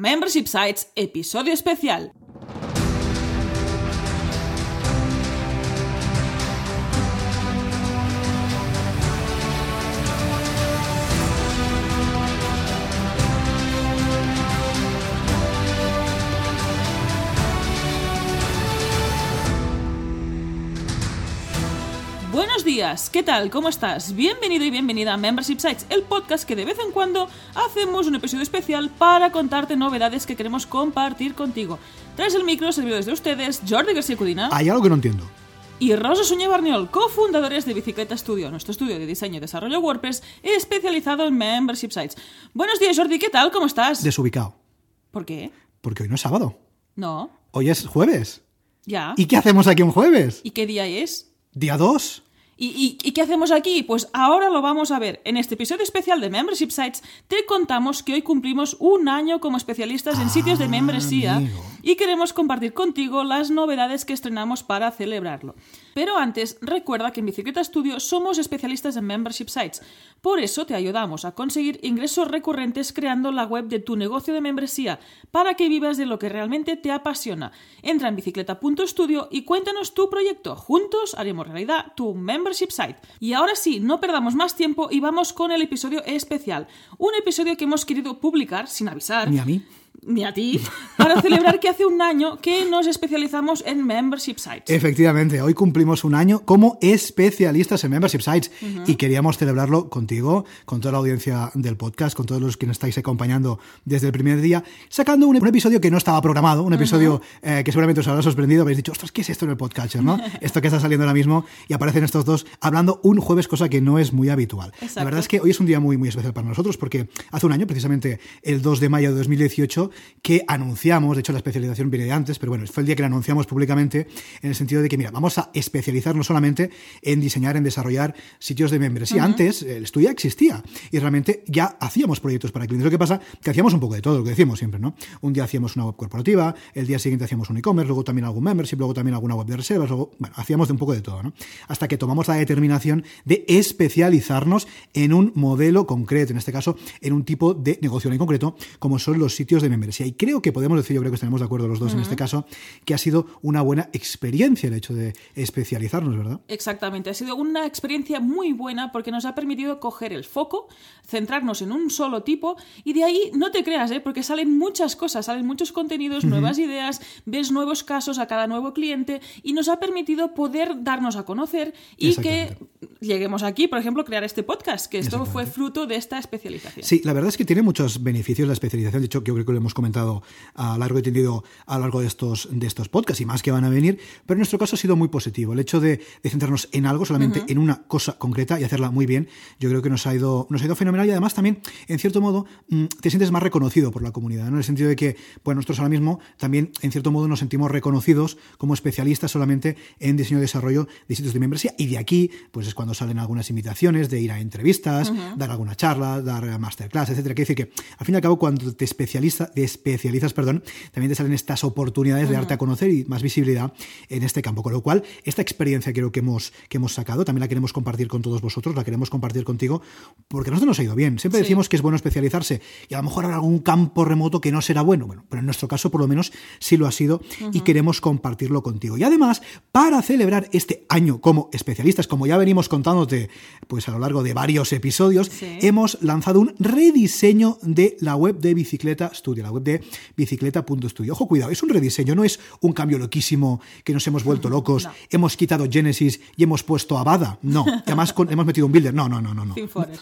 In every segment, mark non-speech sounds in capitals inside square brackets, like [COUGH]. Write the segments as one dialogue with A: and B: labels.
A: Membership Sites, episodio especial. ¿Qué tal? ¿Cómo estás? Bienvenido y bienvenida a Membership Sites, el podcast que de vez en cuando hacemos un episodio especial para contarte novedades que queremos compartir contigo. Tras el micro, servidores de ustedes, Jordi García Cudina
B: Hay algo que no entiendo.
A: y Rosa Suñé Barniol, cofundadores de Bicicleta Studio, nuestro estudio de diseño y desarrollo WordPress especializado en Membership Sites. Buenos días, Jordi, ¿qué tal? ¿Cómo estás?
B: Desubicado.
A: ¿Por qué?
B: Porque hoy no es sábado.
A: No,
B: Hoy es jueves.
A: ya.
B: ¿Y qué hacemos aquí un jueves?
A: ¿Y qué día es?
B: ¿Día 2?
A: ¿Y, y, y qué hacemos aquí? Pues ahora lo vamos a ver. En este episodio especial de Membership Sites te contamos que hoy cumplimos un año como especialistas en sitios de
B: Ah,
A: membresía
B: amigo.
A: y queremos compartir contigo las novedades que estrenamos para celebrarlo. Pero antes, recuerda que en Bicicleta Studio somos especialistas en Membership Sites. Por eso te ayudamos a conseguir ingresos recurrentes creando la web de tu negocio de membresía para que vivas de lo que realmente te apasiona. Entra en bicicleta.studio y cuéntanos tu proyecto. Juntos haremos realidad tu membership Y ahora sí, no perdamos más tiempo y vamos con el episodio especial. Un episodio que hemos querido publicar sin avisar
B: Ni a mí.
A: Ni a ti, [LAUGHS] para celebrar que hace un año que nos especializamos en membership sites.
B: Efectivamente, hoy cumplimos un año como especialistas en Membership Sites y queríamos celebrarlo contigo, con toda la audiencia del podcast, con todos los que nos estáis acompañando desde el primer día, sacando un, un episodio que no estaba programado, un episodio eh, que seguramente os habrá sorprendido, habéis dicho, ostras, ¿qué es esto en el podcast? ¿no? [LAUGHS] esto que está saliendo ahora mismo y aparecen estos dos hablando un jueves, cosa que no es muy habitual. La verdad es que hoy es un día muy, muy especial para nosotros porque hace un año, precisamente el 2 de mayo de 2018, que anunciamos, de hecho la especialización viene de antes, pero bueno, fue el día que la anunciamos públicamente en el sentido de que, mira, vamos a especializarnos solamente en diseñar, en desarrollar sitios de membresía. Antes el estudio ya existía y realmente ya hacíamos proyectos para clientes. Lo que pasa que hacíamos un poco de todo, lo que decimos siempre, ¿no? Un día hacíamos una web corporativa, el día siguiente hacíamos un e-commerce, luego también algún membership, luego también alguna web de reservas, luego, bueno, hacíamos de un poco de todo, ¿no? Hasta que tomamos la determinación de especializarnos en un modelo concreto, en este caso, en un tipo de negocio en concreto, como son los sitios de membresía. Y creo que podemos decir, yo creo que estaremos de acuerdo los dos en este caso, que ha sido una buena experiencia el hecho de especializarnos, ¿verdad?
A: Exactamente, ha sido una experiencia muy buena porque nos ha permitido coger el foco, centrarnos en un solo tipo y de ahí no te creas, ¿eh? porque salen muchas cosas, salen muchos contenidos, nuevas ideas, ves nuevos casos a cada nuevo cliente y nos ha permitido poder darnos a conocer y que lleguemos aquí, por ejemplo, crear este podcast, que esto fue fruto de esta especialización.
B: Sí, la verdad es que tiene muchos beneficios la especialización. De hecho, yo creo que lo hemos comentado a largo y tendido a lo largo de estos, de estos podcasts y más que van a venir. Pero en nuestro caso ha sido muy positivo. El hecho de, de centrarnos en algo, solamente en una cosa concreta y hacerla muy bien, yo creo que nos ha ido, nos ha ido fenomenal y además también, en cierto modo, mm, te sientes más reconocido por la comunidad, ¿no? En el sentido de que, bueno, nosotros ahora mismo también, en cierto modo, nos sentimos reconocidos como especialistas solamente en diseño y desarrollo de sitios de membresía y de aquí, pues es cuando salen algunas invitaciones de ir a entrevistas, dar alguna charla, dar masterclass, etcétera. Quiere decir que, al fin y al cabo, cuando te especializa, te especializas, perdón, también te salen estas oportunidades de darte a conocer y más visibilidad en este campo. Con lo cual, esta experiencia creo que hemos, que hemos sacado, también la queremos compartir con todos vosotros, la queremos compartir contigo, porque a nosotros nos ha ido bien. Siempre
A: Sí.
B: decimos que es bueno especializarse y a lo mejor habrá algún campo remoto que no será bueno. Bueno, pero en nuestro caso, por lo menos, sí lo ha sido y queremos compartirlo contigo. Y además, para celebrar este año como especialistas, como ya venimos contándote pues a lo largo de varios episodios,
A: Sí.
B: hemos lanzado un rediseño de la web de Bicicleta Studio, la web de bicicleta.studio. Ojo, cuidado, es un rediseño, no es un cambio loquísimo que nos hemos vuelto locos,
A: No.
B: hemos quitado Genesis y hemos puesto Avada. No, y además con- hemos metido un builder. No, no, no, no. no.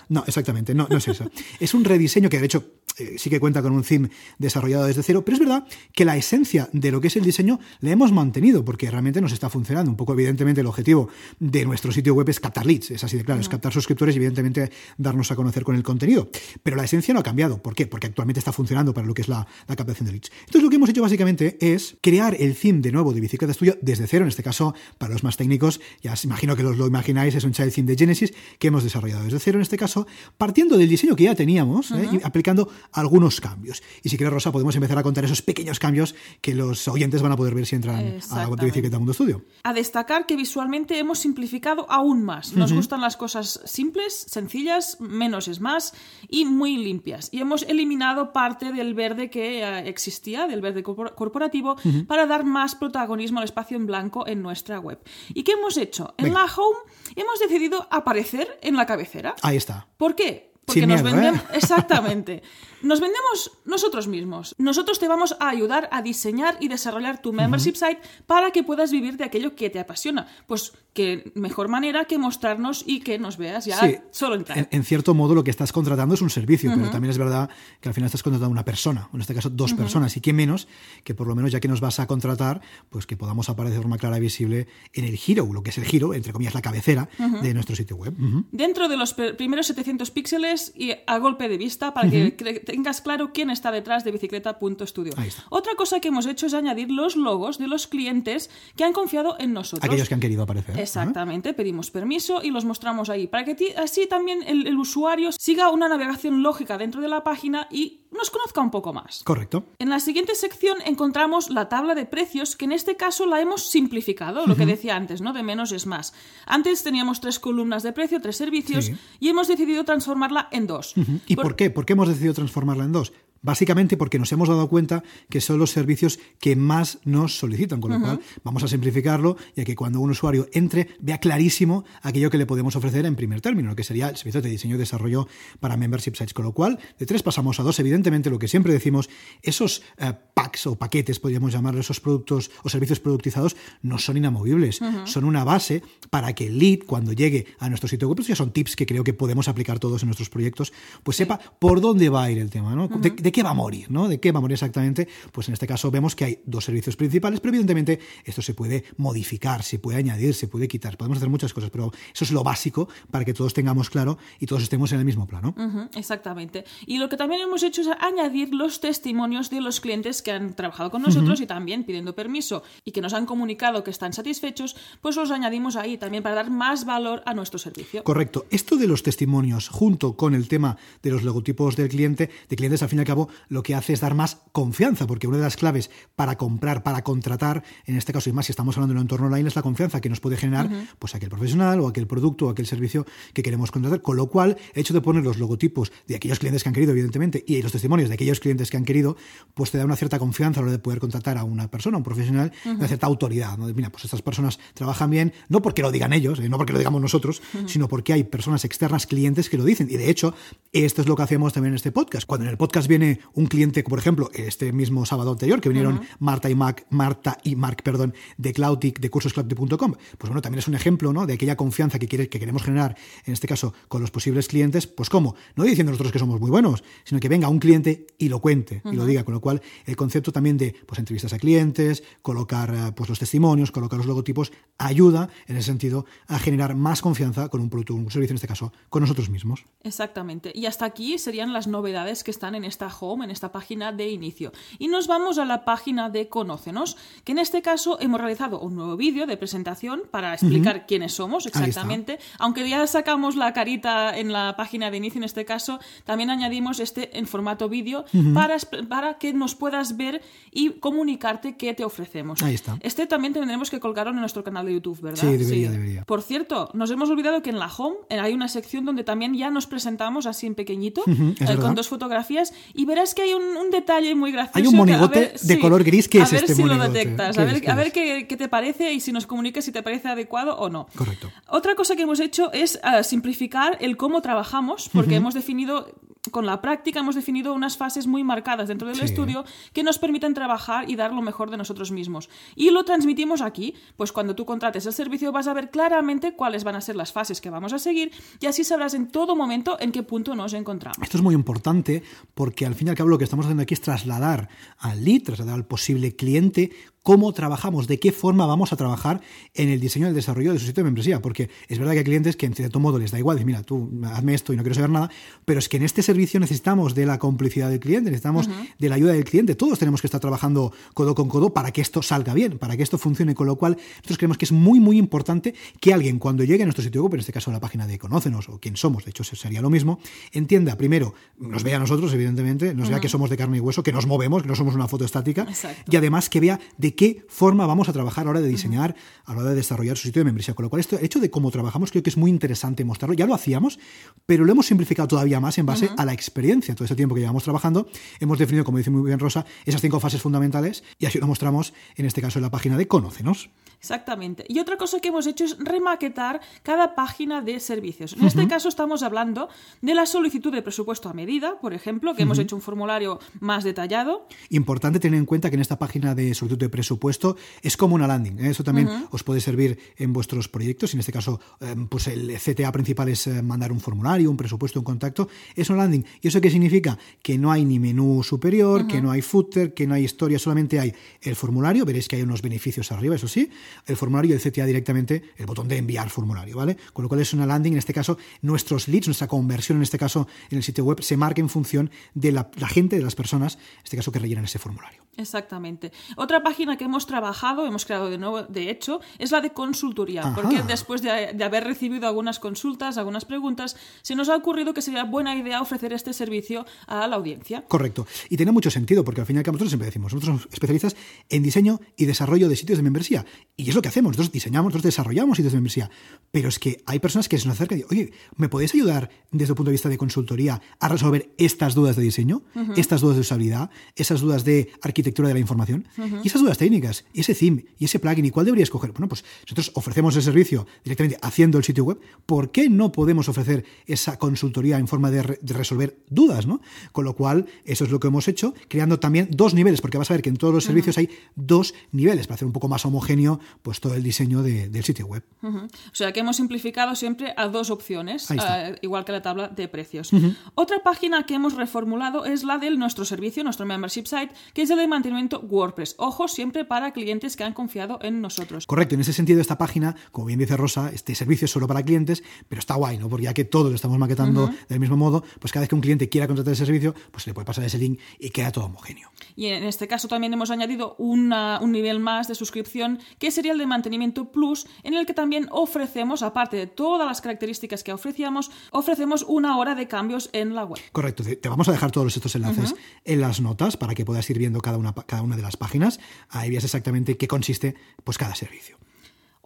B: No, exactamente, no, no es eso. Es un rediseño que de hecho eh, sí que cuenta con un theme desarrollado desde cero, pero es verdad que la esencia de lo que es el diseño la hemos mantenido porque realmente nos está funcionando. Un poco, evidentemente, el objetivo de nuestro sitio web es captar leads, es así de claro, es captar suscriptores y, evidentemente, darnos a conocer con el contenido. Pero la esencia no ha cambiado. ¿Por qué? Porque actualmente está funcionando para lo que es la, la captación de leads. Entonces, lo que hemos hecho básicamente es crear el theme de nuevo de Bicicleta Studio desde cero, en este caso, para los más técnicos, ya os imagino que os lo imagináis, es un child theme de Genesis que hemos desarrollado desde cero, en este caso, partiendo del diseño que ya teníamos ¿eh? y aplicando algunos cambios. Y si quieres, Rosa, podemos empezar a contar esos pequeños cambios que los oyentes van a poder ver si entran a la web de Bicicleta Mundo Estudio.
A: A destacar que visualmente hemos simplificado aún más. Nos gustan las cosas simples, sencillas, menos es más y muy limpias. Y hemos eliminado parte del verde que eh, existía, del verde corporativo, para dar más protagonismo al espacio en blanco en nuestra web. ¿Y qué hemos hecho? En la home hemos decidido aparecer en la cabecera.
B: Ahí está.
A: ¿Por qué? Porque nos vendemos. ¿eh? [LAUGHS] Exactamente. Nos vendemos nosotros mismos. Nosotros te vamos a ayudar a diseñar y desarrollar tu membership site para que puedas vivir de aquello que te apasiona. Pues qué mejor manera que mostrarnos y que nos veas ya solo entrar.
B: En, cierto modo lo que estás contratando es un servicio, pero también es verdad que al final estás contratando a una persona, en este caso dos personas, y qué menos que por lo menos ya que nos vas a contratar, pues que podamos aparecer de forma clara y visible en el giro, lo que es el giro, entre comillas la cabecera de nuestro sitio web.
A: Dentro de los primeros 700 píxeles y a golpe de vista para que tengas claro quién está detrás de bicicleta.studio. Otra cosa que hemos hecho es añadir los logos de los clientes que han confiado en nosotros.
B: Aquellos que han querido aparecer.
A: Exactamente, pedimos permiso y los mostramos ahí, para que así también el, usuario siga una navegación lógica dentro de la página y nos conozca un poco más.
B: Correcto.
A: En la siguiente sección encontramos la tabla de precios, que en este caso la hemos simplificado, lo que decía antes, ¿no? De menos es más. Antes teníamos tres columnas de precio, tres servicios, y hemos decidido transformarla en dos.
B: ¿Y por qué? ¿Por qué hemos decidido transformarla en dos? Básicamente porque nos hemos dado cuenta que son los servicios que más nos solicitan, con lo cual vamos a simplificarlo y a que cuando un usuario entre vea clarísimo aquello que le podemos ofrecer en primer término, lo que sería el servicio de diseño y desarrollo para membership sites. Con lo cual, de tres pasamos a dos. Evidentemente, lo que siempre decimos, esos eh, packs o paquetes, podríamos llamarlo, esos productos o servicios productizados, no son inamovibles, son una base para que el lead, cuando llegue a nuestro sitio web, pues ya son tips que creo que podemos aplicar todos en nuestros proyectos, pues sepa por dónde va a ir el tema, ¿no? ¿De qué va a morir? ¿no? ¿De qué va a morir exactamente? Pues en este caso vemos que hay dos servicios principales, pero evidentemente esto se puede modificar, se puede añadir, se puede quitar. Podemos hacer muchas cosas, pero eso es lo básico para que todos tengamos claro y todos estemos en el mismo plano.
A: exactamente. Y lo que también hemos hecho es añadir los testimonios de los clientes que han trabajado con nosotros y también pidiendo permiso y que nos han comunicado que están satisfechos, pues los añadimos ahí también para dar más valor a nuestro servicio.
B: Correcto. Esto de los testimonios junto con el tema de los logotipos del cliente, de clientes al fin y al cabo lo que hace es dar más confianza, porque una de las claves para comprar, para contratar, en este caso y más si estamos hablando de un entorno online, es la confianza que nos puede generar pues aquel profesional o aquel producto o aquel servicio que queremos contratar. Con lo cual, el hecho de poner los logotipos de aquellos clientes que han querido, evidentemente, y los testimonios de aquellos clientes que han querido, pues te da una cierta confianza a la hora de poder contratar a una persona, a un profesional, una cierta autoridad. ¿no? Mira, pues estas personas trabajan bien, no porque lo digan ellos, eh, no porque lo digamos nosotros, sino porque hay personas externas, clientes que lo dicen. Y de hecho, esto es lo que hacemos también en este podcast. Cuando en el podcast viene un cliente, por ejemplo, este mismo sábado anterior, que vinieron Marta y Mac, Marta y Mark, perdón, de Cloudic, de cursoscloud.com, pues bueno, también es un ejemplo, ¿no? De aquella confianza que, quiere, que queremos generar, en este caso, con los posibles clientes, pues cómo, no diciendo nosotros que somos muy buenos, sino que venga un cliente y lo cuente y lo diga, con lo cual el concepto también de pues entrevistas a clientes, colocar eh, pues los testimonios, colocar los logotipos, ayuda en ese sentido a generar más confianza con un producto, un servicio en este caso, con nosotros mismos.
A: Exactamente. Y hasta aquí serían las novedades que están en esta home, en esta página de inicio. Y nos vamos a la página de Conócenos, que en este caso hemos realizado un nuevo vídeo de presentación para explicar quiénes somos exactamente. Aunque ya sacamos la carita en la página de inicio en este caso, también añadimos este en formato vídeo para, para que nos puedas ver y comunicarte qué te ofrecemos.
B: Ahí está.
A: Este también tendremos que colgarlo en nuestro canal de YouTube, ¿verdad?
B: Sí, debería, debería.
A: Por cierto, nos hemos olvidado que en la home hay una sección donde también ya nos presentamos así en pequeñito, eh, con dos fotografías, y verás que hay un, detalle muy gracioso.
B: Hay un monigote de color gris que
A: a
B: es
A: ver
B: este
A: si
B: monigote.
A: lo detectas, a ver, a ver qué, qué, te parece y si nos comunicas si te parece adecuado o no.
B: Correcto.
A: Otra cosa que hemos hecho es uh, simplificar el cómo trabajamos, porque hemos definido con la práctica hemos definido unas fases muy marcadas dentro del
B: Sí.
A: estudio que nos permiten trabajar y dar lo mejor de nosotros mismos. Y lo transmitimos aquí, pues cuando tú contrates el servicio vas a ver claramente cuáles van a ser las fases que vamos a seguir y así sabrás en todo momento en qué punto nos encontramos.
B: Esto es muy importante porque al fin y al cabo lo que estamos haciendo aquí es trasladar al lead, trasladar al posible cliente cómo trabajamos, de qué forma vamos a trabajar en el diseño y el desarrollo de su sitio de membresía, porque es verdad que hay clientes que en cierto modo les da igual, mira, tú hazme esto y no quiero saber nada, pero es que en este servicio necesitamos de la complicidad del cliente, necesitamos de la ayuda del cliente, todos tenemos que estar trabajando codo con codo para que esto salga bien, para que esto funcione, con lo cual nosotros creemos que es muy, muy importante que alguien cuando llegue a nuestro sitio web, en este caso a la página de Conócenos o quién somos, de hecho sería lo mismo, entienda primero, nos vea a nosotros, evidentemente, nos vea que somos de carne y hueso, que nos movemos, que no somos una foto estática, y además que vea de qué forma vamos a trabajar a la hora de diseñar, a la hora de desarrollar su sitio de membresía. Con lo cual, esto, el hecho de cómo trabajamos creo que es muy interesante mostrarlo. Ya lo hacíamos, pero lo hemos simplificado todavía más en base a la experiencia. Todo este tiempo que llevamos trabajando, hemos definido, como dice muy bien Rosa, esas cinco fases fundamentales y así lo mostramos en este caso en la página de Conócenos.
A: Exactamente. Y otra cosa que hemos hecho es remaquetar cada página de servicios. En este caso estamos hablando de la solicitud de presupuesto a medida, por ejemplo, que hemos hecho un formulario más detallado.
B: Importante tener en cuenta que en esta página de solicitud de presupuesto es como una landing. ¿eh? Eso también os puede servir en vuestros proyectos. En este caso, em, pues el CTA principal es eh, mandar un formulario, un presupuesto, un contacto. Es una landing. ¿Y eso qué significa? Que no hay ni menú superior, que no hay footer, que no hay historia, solamente hay el formulario. Veréis que hay unos beneficios arriba, eso sí el formulario y el CTA directamente el botón de enviar formulario, ¿vale? Con lo cual es una landing, en este caso, nuestros leads, nuestra conversión, en este caso, en el sitio web, se marca en función de la, gente, de las personas, en este caso, que rellenan ese formulario.
A: Exactamente. Otra página que hemos trabajado, hemos creado de nuevo, de hecho, es la de consultoría, porque después de, de, haber recibido algunas consultas, algunas preguntas, se nos ha ocurrido que sería buena idea ofrecer este servicio a la audiencia.
B: Correcto. Y tiene mucho sentido, porque al final que nosotros siempre decimos, nosotros somos especialistas en diseño y desarrollo de sitios de membresía. Y es lo que hacemos, nosotros diseñamos, nosotros desarrollamos sitios de membresía. Pero es que hay personas que se nos acercan y dicen, oye, ¿me podéis ayudar desde el punto de vista de consultoría a resolver estas dudas de diseño, estas dudas de usabilidad, esas dudas de arquitectura de la información y esas dudas técnicas, y ese theme y ese plugin, ¿y cuál debería escoger? Bueno, pues nosotros ofrecemos el servicio directamente haciendo el sitio web. ¿Por qué no podemos ofrecer esa consultoría en forma de, resolver dudas? ¿no? Con lo cual, eso es lo que hemos hecho, creando también dos niveles, porque vas a ver que en todos los servicios hay dos niveles para hacer un poco más homogéneo pues todo el diseño del sitio web.
A: O sea que hemos simplificado siempre a dos opciones, eh, igual que la tabla de precios. Otra página que hemos reformulado es la de nuestro servicio, nuestro membership site, que es el de mantenimiento WordPress. Ojo, siempre para clientes que han confiado en nosotros.
B: Correcto, en ese sentido esta página, como bien dice Rosa, este servicio es solo para clientes, pero está guay, ¿no? Porque ya que todos lo estamos maquetando del mismo modo, pues cada vez que un cliente quiera contratar ese servicio, pues se le puede pasar ese link y queda todo homogéneo.
A: Y en este caso también hemos añadido un nivel más de suscripción, que sería el de mantenimiento plus, en el que también ofrecemos, aparte de todas las características que ofrecíamos, ofrecemos una hora de cambios en la web.
B: Correcto, te vamos a dejar todos estos enlaces en las notas para que puedas ir viendo cada una, cada una de las páginas. Ahí veas exactamente qué consiste pues, cada servicio.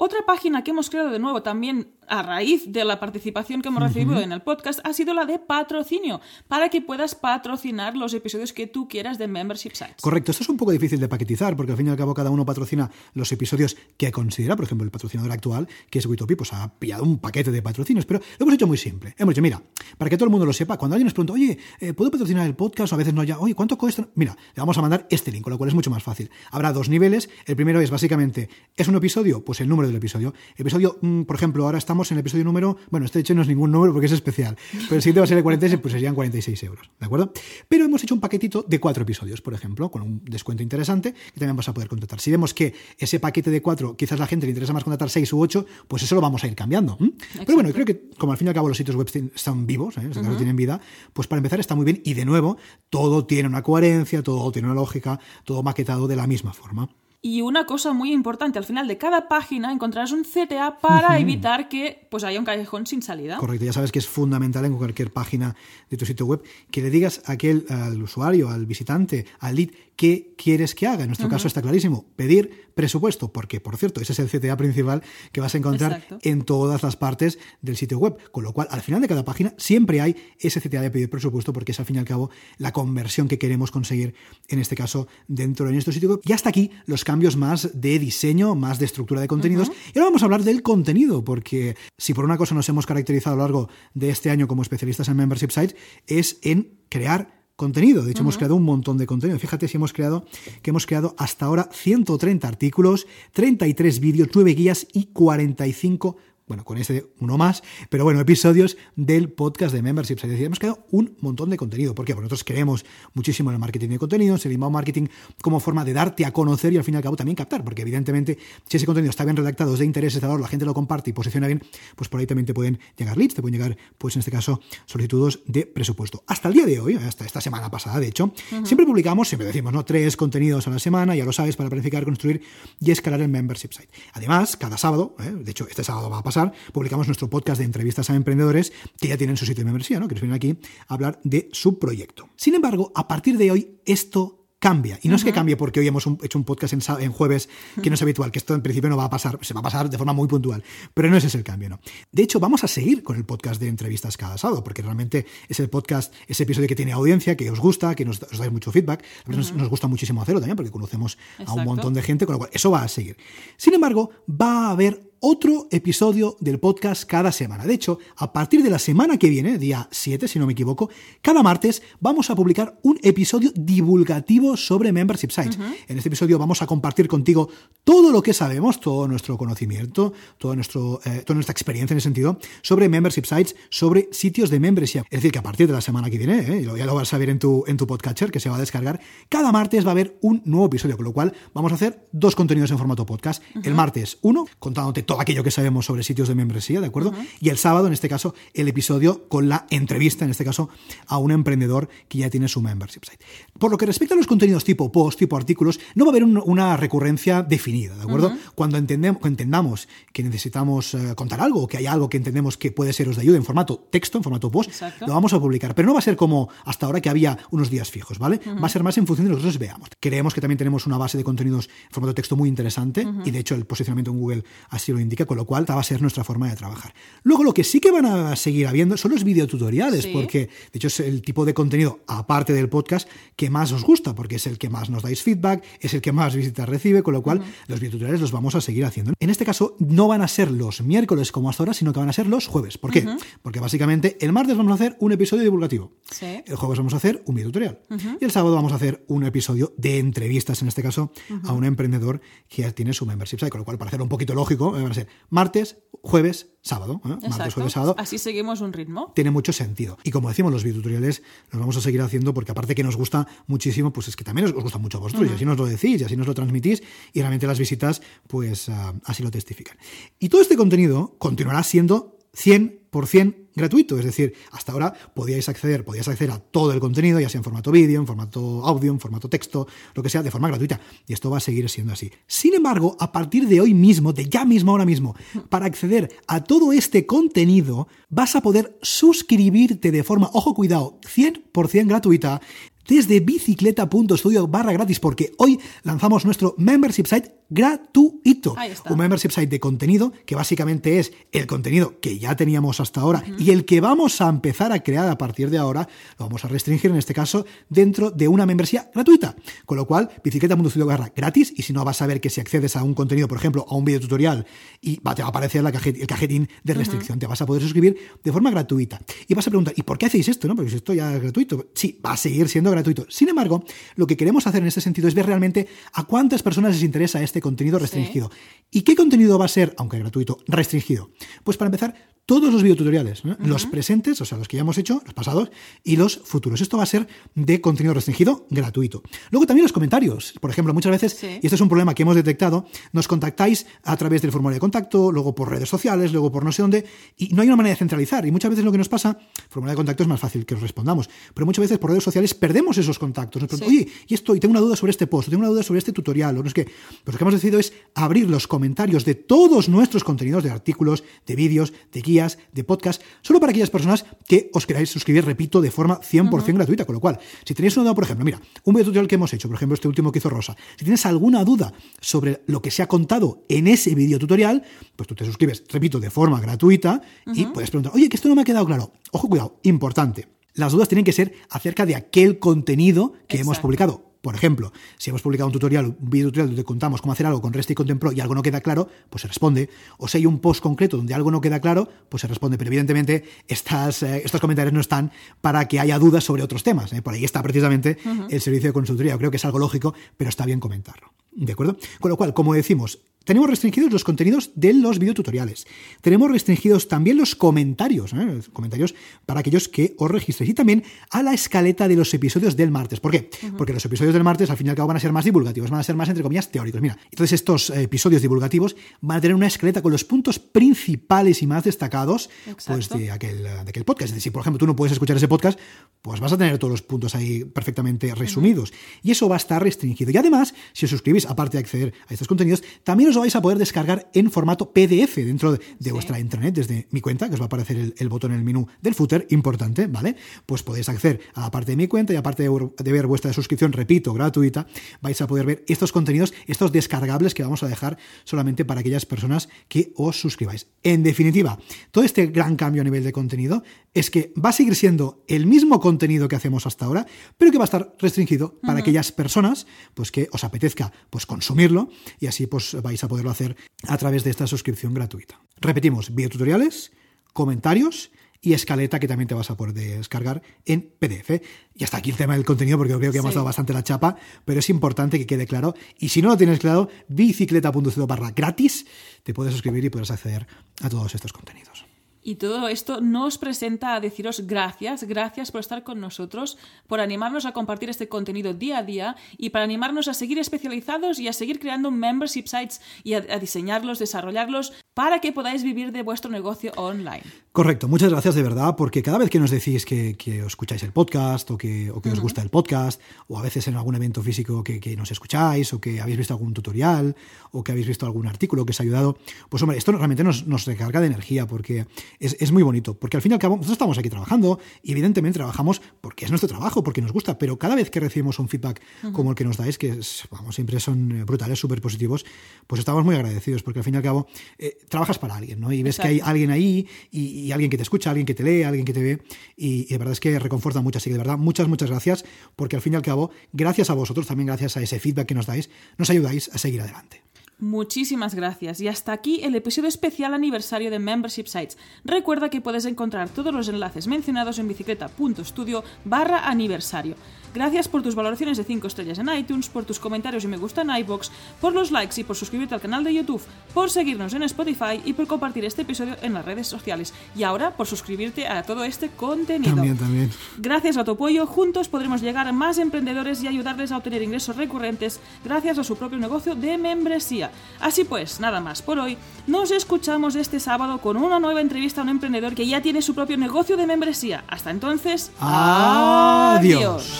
A: Otra página que hemos creado de nuevo también a raíz de la participación que hemos recibido en el podcast ha sido la de patrocinio, para que puedas patrocinar los episodios que tú quieras de Membership Sites.
B: Correcto, esto es un poco difícil de paquetizar, porque al fin y al cabo cada uno patrocina los episodios que considera, por ejemplo, el patrocinador actual, que es Witopi, pues ha pillado un paquete de patrocinios, pero lo hemos hecho muy simple. Hemos dicho, mira, para que todo el mundo lo sepa, cuando alguien nos pregunta, oye, eh, ¿puedo patrocinar el podcast? O a veces no ya, oye, ¿cuánto cuesta? Mira, le vamos a mandar este link, con lo cual es mucho más fácil. Habrá dos niveles. El primero es básicamente, ¿es un episodio? Pues el número del episodio. Episodio, mm, por ejemplo, ahora estamos en el episodio número, bueno, este hecho no es ningún número porque es especial, pero el siguiente va a ser el 46, pues serían 46 euros, ¿de acuerdo? Pero hemos hecho un paquetito de cuatro episodios, por ejemplo, con un descuento interesante que también vas a poder contratar. Si vemos que ese paquete de cuatro, quizás la gente le interesa más contratar seis u ocho, pues eso lo vamos a ir cambiando. Pero bueno, creo que como al fin y al cabo los sitios web están vivos, ¿eh? tienen vida, pues para empezar está muy bien y de nuevo, todo tiene una coherencia, todo tiene una lógica, todo maquetado de la misma forma.
A: Y una cosa muy importante, al final de cada página encontrarás un CTA para evitar que pues, haya un callejón sin salida.
B: Correcto, ya sabes que es fundamental en cualquier página de tu sitio web que le digas a aquel, al usuario, al visitante, al lead, qué quieres que haga. En nuestro caso está clarísimo, pedir presupuesto, porque por cierto, ese es el CTA principal que vas a encontrar en todas las partes del sitio web. Con lo cual, al final de cada página siempre hay ese CTA de pedir presupuesto, porque es al fin y al cabo la conversión que queremos conseguir, en este caso, dentro de nuestro sitio web. Y hasta aquí los cambios más de diseño, más de estructura de contenidos. Y ahora vamos a hablar del contenido, porque si por una cosa nos hemos caracterizado a lo largo de este año como especialistas en membership sites, es en crear contenido. De hecho, hemos creado un montón de contenido. Fíjate si hemos creado que hemos creado hasta ahora 130 artículos, 33 vídeos, 9 guías y 45 bueno, con ese uno más, pero bueno, episodios del podcast de Membership Site. Es decir, hemos creado un montón de contenido. ¿Por qué? Porque nosotros creemos muchísimo en el marketing de contenidos, el inbound marketing como forma de darte a conocer y al fin y al cabo también captar, porque evidentemente si ese contenido está bien redactado, es de interés, es de valor, la gente lo comparte y posiciona bien, pues por ahí también te pueden llegar leads, te pueden llegar, pues en este caso, solicitudes de presupuesto. Hasta el día de hoy, hasta esta semana pasada, de hecho, siempre publicamos, siempre decimos, ¿no? Tres contenidos a la semana, ya lo sabes, para planificar, construir y escalar el membership site. Además, cada sábado, ¿eh? de hecho, este sábado va a pasar, publicamos nuestro podcast de entrevistas a emprendedores que ya tienen su sitio de membresía, ¿no? que nos vienen aquí a hablar de su proyecto. Sin embargo, a partir de hoy, esto cambia. Y no es que cambie porque hoy hemos hecho un podcast en, jueves que no es habitual, que esto en principio no va a pasar, se va a pasar de forma muy puntual. Pero no ese es el cambio, ¿no? De hecho, vamos a seguir con el podcast de entrevistas cada sábado, porque realmente es el podcast, ese episodio que tiene audiencia, que os gusta, que nos, dais mucho feedback. nos, gusta muchísimo hacerlo también, porque conocemos a un montón de gente, con lo cual eso va a seguir. Sin embargo, va a haber otro episodio del podcast cada semana. De hecho, a partir de la semana que viene, día 7 si no me equivoco, cada martes vamos a publicar un episodio divulgativo sobre Membership Sites. En este episodio vamos a compartir contigo todo lo que sabemos, todo nuestro conocimiento, todo nuestro, eh, toda nuestra experiencia en ese sentido sobre Membership Sites, sobre sitios de membresía. Es decir, que a partir de la semana que viene, eh, ya lo vas a ver en tu, en tu podcatcher que se va a descargar, cada martes va a haber un nuevo episodio, con lo cual vamos a hacer dos contenidos en formato podcast. El martes uno, contándote todo aquello que sabemos sobre sitios de membresía, ¿de acuerdo? Y el sábado, en este caso, el episodio con la entrevista, en este caso, a un emprendedor que ya tiene su membership site. Por lo que respecta a los contenidos tipo post, tipo artículos, no va a haber una recurrencia definida, ¿de acuerdo? Cuando entendemos, entendamos que necesitamos eh, contar algo, o que hay algo que entendemos que puede seros de ayuda en formato texto, en formato post, lo vamos a publicar. Pero no va a ser como hasta ahora que había unos días fijos, ¿vale? Va a ser más en función de lo que nosotros veamos. Creemos que también tenemos una base de contenidos en formato texto muy interesante y de hecho el posicionamiento en Google así lo indica, con lo cual va a ser nuestra forma de trabajar. Luego lo que sí que van a seguir habiendo son los videotutoriales, porque de hecho es el tipo de contenido, aparte del podcast, que más os gusta, porque es el que más nos dais feedback, es el que más visitas recibe, con lo cual los videotutoriales los vamos a seguir haciendo. En este caso no van a ser los miércoles como hasta ahora, sino que van a ser los jueves. ¿Por qué? Porque básicamente el martes vamos a hacer un episodio divulgativo, el jueves vamos a hacer un videotutorial y el sábado vamos a hacer un episodio de entrevistas, en este caso, a un emprendedor que ya tiene su membership site, con lo cual para hacerlo un poquito lógico, van a ser martes, jueves, sábado. ¿eh? Martes, jueves, sábado.
A: Así seguimos un ritmo.
B: Tiene mucho sentido. Y como decimos, los videotutoriales los vamos a seguir haciendo porque aparte que nos gusta muchísimo, pues es que también os gusta mucho a vosotros y así nos lo decís y así nos lo transmitís y realmente las visitas pues ah, así lo testifican. Y todo este contenido continuará siendo 100% gratuito, es decir, hasta ahora podíais acceder, podías acceder a todo el contenido, ya sea en formato vídeo, en formato audio, en formato texto, lo que sea, de forma gratuita, y esto va a seguir siendo así. Sin embargo, a partir de hoy mismo, de ya mismo, ahora mismo, para acceder a todo este contenido, vas a poder suscribirte de forma, ojo cuidado, 100% gratuita desde bicicleta.studio barra gratis, porque hoy lanzamos nuestro membership site gratuito. Un membership site de contenido que básicamente es el contenido que ya teníamos hasta ahora y el que vamos a empezar a crear a partir de ahora, lo vamos a restringir en este caso dentro de una membresía gratuita. Con lo cual, bicicleta.studio barra gratis y si no vas a ver que si accedes a un contenido, por ejemplo, a un video tutorial y va, te va a aparecer la el cajetín de restricción, te vas a poder suscribir de forma gratuita. Y vas a preguntar, ¿y por qué hacéis esto? No? Porque esto ya es gratuito. Sí, va a seguir siendo gratuito. Sin embargo, lo que queremos hacer en este sentido es ver realmente a cuántas personas les interesa este contenido restringido. ¿Y qué contenido va a ser, aunque gratuito, restringido? Pues para empezar, todos los videotutoriales, los presentes, o sea, los que ya hemos hecho, los pasados, y los futuros. Esto va a ser de contenido restringido gratuito. Luego también los comentarios. Por ejemplo, muchas veces, y este es un problema que hemos detectado, nos contactáis a través del formulario de contacto, luego por redes sociales, luego por no sé dónde, y no hay una manera de centralizar. Y muchas veces lo que nos pasa, formulario de contacto es más fácil que os respondamos, pero muchas veces por redes sociales perdemos esos contactos. Nos preguntan, oye, y esto, y tengo una duda sobre este post, tengo una duda sobre este tutorial, o no es que. Pues lo que hemos decidido es abrir los comentarios de todos nuestros contenidos de artículos, de vídeos, de guías, de podcast, solo para aquellas personas que os queráis suscribir, repito, de forma 100% gratuita. Con lo cual, si tenéis una duda, por ejemplo, mira, un video tutorial que hemos hecho, por ejemplo, este último que hizo Rosa, si tienes alguna duda sobre lo que se ha contado en ese video tutorial, pues tú te suscribes, repito, de forma gratuita y puedes preguntar, oye, que esto no me ha quedado claro. Ojo, cuidado, importante. Las dudas tienen que ser acerca de aquel contenido que hemos publicado por ejemplo, si hemos publicado un tutorial, un video tutorial donde contamos cómo hacer algo con REST y Contemplo y algo no queda claro, pues se responde. O si hay un post concreto donde algo no queda claro, pues se responde. Pero evidentemente estas, eh, estos comentarios no están para que haya dudas sobre otros temas. ¿eh? Por ahí está precisamente el servicio de consultoría. Yo creo que es algo lógico, pero está bien comentarlo. ¿De acuerdo? Con lo cual, como decimos, tenemos restringidos los contenidos de los videotutoriales. Tenemos restringidos también los comentarios, ¿eh? comentarios para aquellos que os registréis. Y también a la escaleta de los episodios del martes. ¿Por qué? Porque los episodios del martes al fin y al cabo van a ser más divulgativos, van a ser más, entre comillas, teóricos. Mira, entonces estos eh, episodios divulgativos van a tener una escaleta con los puntos principales y más destacados pues, de, aquel, de aquel podcast. Es decir, si por ejemplo tú no puedes escuchar ese podcast, pues vas a tener todos los puntos ahí perfectamente resumidos. Y eso va a estar restringido. Y además, si os suscribís, aparte de acceder a estos contenidos, también os vais a poder descargar en formato PDF dentro de, vuestra intranet, desde mi cuenta, que os va a aparecer el, botón en el menú del footer, importante, ¿vale? Pues podéis acceder a la parte de mi cuenta y aparte de, ver vuestra suscripción, repito, gratuita, vais a poder ver estos contenidos, estos descargables que vamos a dejar solamente para aquellas personas que os suscribáis. En definitiva, todo este gran cambio a nivel de contenido es que va a seguir siendo el mismo contenido que hacemos hasta ahora, pero que va a estar restringido para aquellas personas pues que os apetezca pues consumirlo y así pues vais a poderlo hacer a través de esta suscripción gratuita. Repetimos, videotutoriales, comentarios y escaleta que también te vas a poder descargar en PDF. Y hasta aquí el tema del contenido porque creo que hemos dado bastante la chapa, pero es importante que quede claro. Y si no lo tienes claro, bicicleta.co barra gratis, te puedes suscribir y podrás acceder a todos estos contenidos.
A: Y todo esto nos presenta a deciros gracias, gracias por estar con nosotros, por animarnos a compartir este contenido día a día y para animarnos a seguir especializados y a seguir creando membership sites y a, diseñarlos, desarrollarlos para que podáis vivir de vuestro negocio online.
B: Correcto, muchas gracias de verdad, porque cada vez que nos decís que, os escucháis el podcast o que, os gusta el podcast, o a veces en algún evento físico que, nos escucháis, o que habéis visto algún tutorial, o que habéis visto algún artículo que os ha ayudado, pues hombre, esto realmente nos, nos recarga de energía, porque es, muy bonito, porque al fin y al cabo nosotros estamos aquí trabajando y evidentemente trabajamos porque es nuestro trabajo, porque nos gusta, pero cada vez que recibimos un feedback como el que nos dais, que vamos, siempre son eh, brutales, súper positivos, pues estamos muy agradecidos, porque al fin y al cabo eh, trabajas para alguien, ¿no? Y ves que hay alguien ahí y, alguien que te escucha, alguien que te lee, alguien que te ve, y, de verdad es que reconforta mucho, así que de verdad muchas, muchas gracias, porque al fin y al cabo, gracias a vosotros, también gracias a ese feedback que nos dais, nos ayudáis a seguir adelante.
A: Muchísimas gracias. Y hasta aquí el episodio especial aniversario de Membership Sites. Recuerda que puedes encontrar todos los enlaces mencionados en bicicleta.studio barra aniversario. Gracias por tus valoraciones de 5 estrellas en iTunes, por tus comentarios y me gusta en iBox, por los likes y por suscribirte al canal de YouTube, por seguirnos en Spotify y por compartir este episodio en las redes sociales. Y ahora por suscribirte a todo este contenido.
B: También, también.
A: Gracias a tu apoyo, juntos podremos llegar a más emprendedores y ayudarles a obtener ingresos recurrentes gracias a su propio negocio de membresía. Así pues, nada más por hoy. Nos escuchamos este sábado con una nueva entrevista a un emprendedor que ya tiene su propio negocio de membresía. Hasta entonces,
B: adiós.